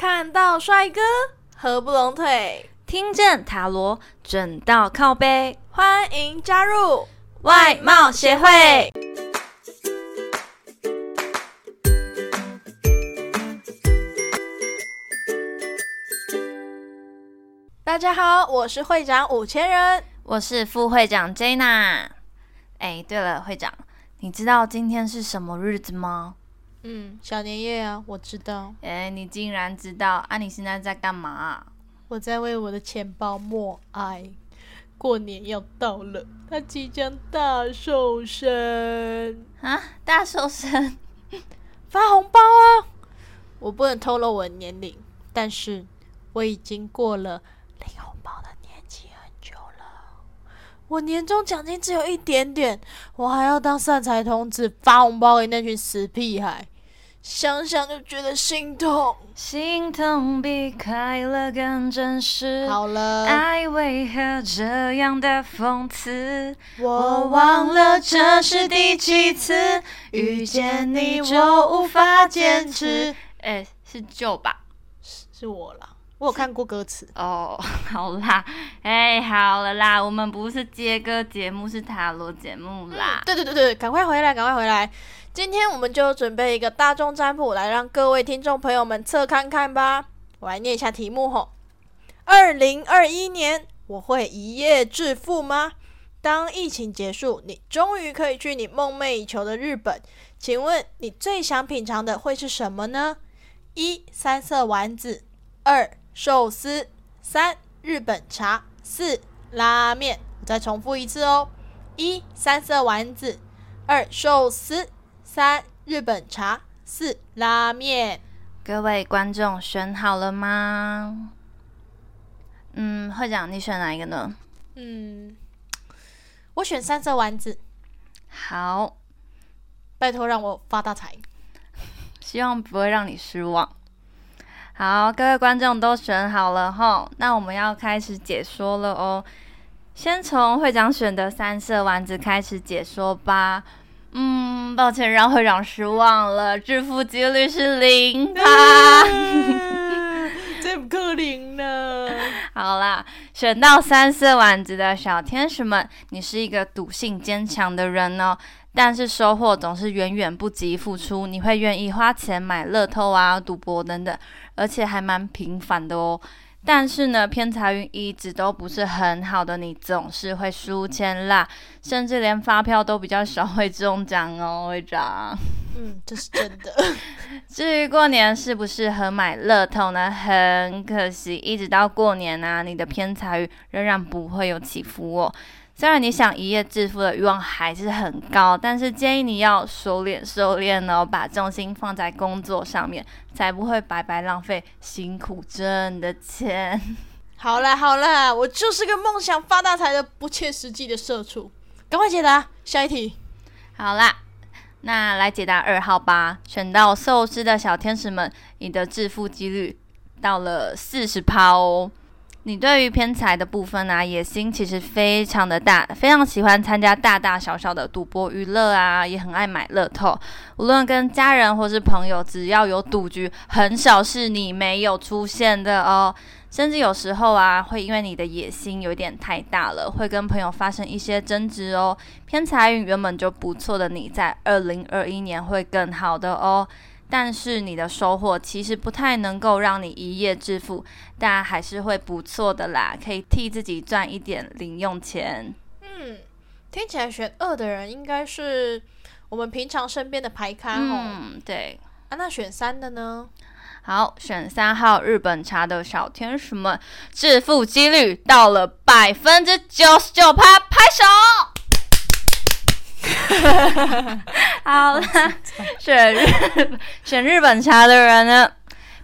看到帅哥合不拢腿，听见塔罗准到靠背，欢迎加入外貌协会。大家好，我是会长五千人，我是副会长 Jana。哎，对了，会长，你知道今天是什么日子吗？嗯，小年夜啊，我知道。哎，你竟然知道啊？你现在在干嘛？我在为我的钱包默哀。过年要到了，他即将大瘦身啊！大瘦身，发红包啊！我不能透露我的年龄，但是我已经过了。我年终奖金只有一点点，我还要当善财童子发红包给那群死屁孩，想想就觉得心痛。心痛比快乐更真实。好了，爱为何这样的讽刺？我忘了这是第几次遇见你，我无法坚持。哎，是旧吧？是是我啦。我有看过歌词哦，好啦，哎，好了啦，我们不是接歌节目，是塔罗节目啦。对对对对，赶快回来，赶快回来！今天我们就准备一个大众占卜来让各位听众朋友们测看看吧。我来念一下题目吼：二零二一年我会一夜致富吗？当疫情结束，你终于可以去你梦寐以求的日本，请问你最想品尝的会是什么呢？一三色丸子，二。寿司三日本茶四拉面，我再重复一次哦：一三色丸子，二寿司，三日本茶，四拉面。各位观众选好了吗？嗯，会长，你选哪一个呢？嗯，我选三色丸子。好，拜托让我发大财，希望不会让你失望。好，各位观众都选好了吼，那我们要开始解说了哦。先从会长选的三色丸子开始解说吧。嗯，抱歉让会长失望了，致富几率是零趴，这不可能呢。好啦，选到三色丸子的小天使们，你是一个赌性坚强的人哦。但是收获总是远远不及付出，你会愿意花钱买乐透啊、赌博等等，而且还蛮频繁的哦。但是呢，偏财运一直都不是很好的，你总是会输钱啦，甚至连发票都比较少会中奖哦，会长。嗯，这是真的。至于过年适不适合买乐透呢？很可惜，一直到过年啊，你的偏财运仍然不会有起伏哦。虽然你想一夜致富的欲望还是很高，但是建议你要收敛收敛哦，把重心放在工作上面，才不会白白浪费辛苦挣的钱。好啦好啦，我就是个梦想发大财的不切实际的社畜。赶快解答下一题。好啦，那来解答二号吧。选到寿司的小天使们，你的致富几率到了四十趴哦。你对于偏财的部分啊，野心其实非常的大，非常喜欢参加大大小小的赌博娱乐啊，也很爱买乐透。无论跟家人或是朋友，只要有赌局，很少是你没有出现的哦。甚至有时候啊，会因为你的野心有点太大了，会跟朋友发生一些争执哦。偏财运原本就不错的你，在二零二一年会更好的哦。但是你的收获其实不太能够让你一夜致富，但还是会不错的啦，可以替自己赚一点零用钱。嗯，听起来选二的人应该是我们平常身边的牌咖哦。嗯，对。啊，那选三的呢？好，选三号日本茶的小天使们，致富几率到了百分之九十九趴，拍手。好了，选日选日本茶的人呢，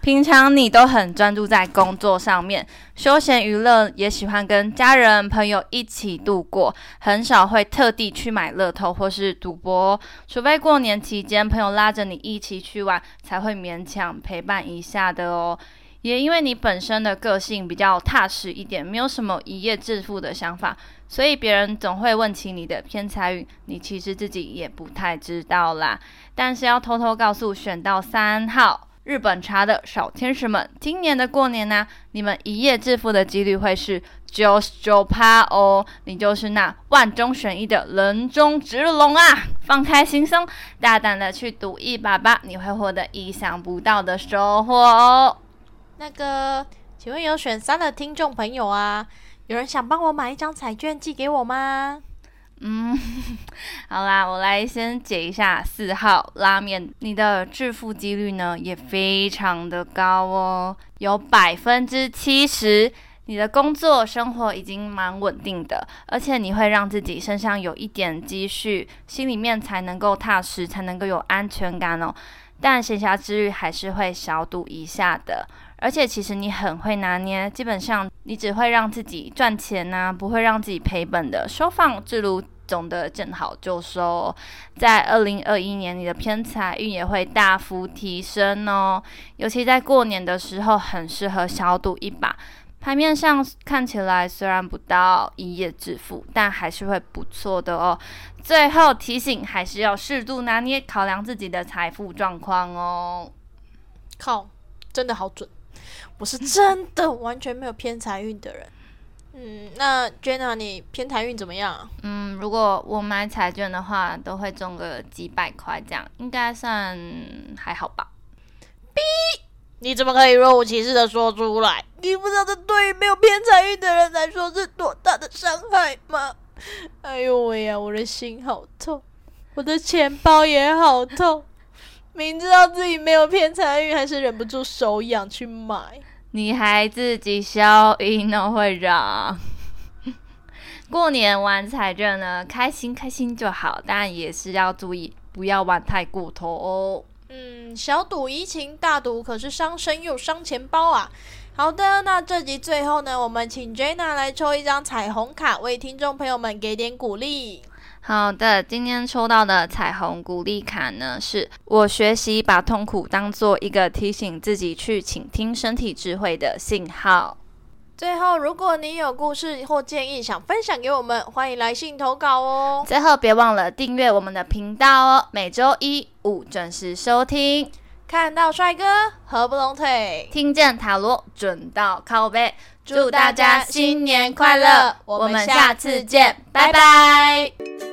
平常你都很专注在工作上面，休闲娱乐也喜欢跟家人朋友一起度过，很少会特地去买乐透或是赌博，除非过年期间朋友拉着你一起去玩，才会勉强陪伴一下的哦。也因为你本身的个性比较踏实一点，没有什么一夜致富的想法，所以别人总会问起你的偏财运，你其实自己也不太知道啦。但是要偷偷告诉选到三号日本茶的小天使们，今年的过年呢，你们一夜致富的几率会是九十九趴哦，你就是那万中选一的人中之龙啊！放开心胸，大胆的去赌一把吧，你会获得意想不到的收获哦。那个，请问有选三的听众朋友啊，有人想帮我买一张彩券寄给我吗？嗯，好啦，我来先解一下四号拉面，你的致富几率呢也非常的高哦，有百分之七十。你的工作生活已经蛮稳定的，而且你会让自己身上有一点积蓄，心里面才能够踏实，才能够有安全感哦。但闲暇之余还是会小赌一下的。而且其实你很会拿捏，基本上你只会让自己赚钱呐，不会让自己赔本的。收放自如，总的见好就收。在二零二一年，你的偏财运也会大幅提升哦。尤其在过年的时候，很适合小赌一把。牌面上看起来虽然不到一夜致富，但还是会不错的哦。最后提醒，还是要适度拿捏，考量自己的财富状况哦。靠，真的好准。我是真的完全没有偏财运的人。嗯，那 Jenna，你偏财运怎么样？嗯，如果我买彩券的话，都会中个几百块，这样应该算还好吧。B，你怎么可以若无其事的说出来？你不知道这对于没有偏财运的人来说是多大的伤害吗？哎呦喂呀，我的心好痛，我的钱包也好痛。明知道自己没有偏财运，还是忍不住手痒去买。你还自己消音呢，会长。过年玩彩券呢，开心开心就好，但也是要注意，不要玩太过头哦。嗯，小赌怡情，大赌可是伤身又伤钱包啊。好的，那这集最后呢，我们请 Jenna 来抽一张彩虹卡，为听众朋友们给点鼓励。好的，今天抽到的彩虹鼓励卡呢，是我学习把痛苦当做一个提醒自己去倾听身体智慧的信号。最后，如果你有故事或建议想分享给我们，欢迎来信投稿哦。最后，别忘了订阅我们的频道哦，每周一五准时收听。看到帅哥合不拢腿，听见塔罗准到靠背。祝大家新年快乐！我们下次见，拜拜。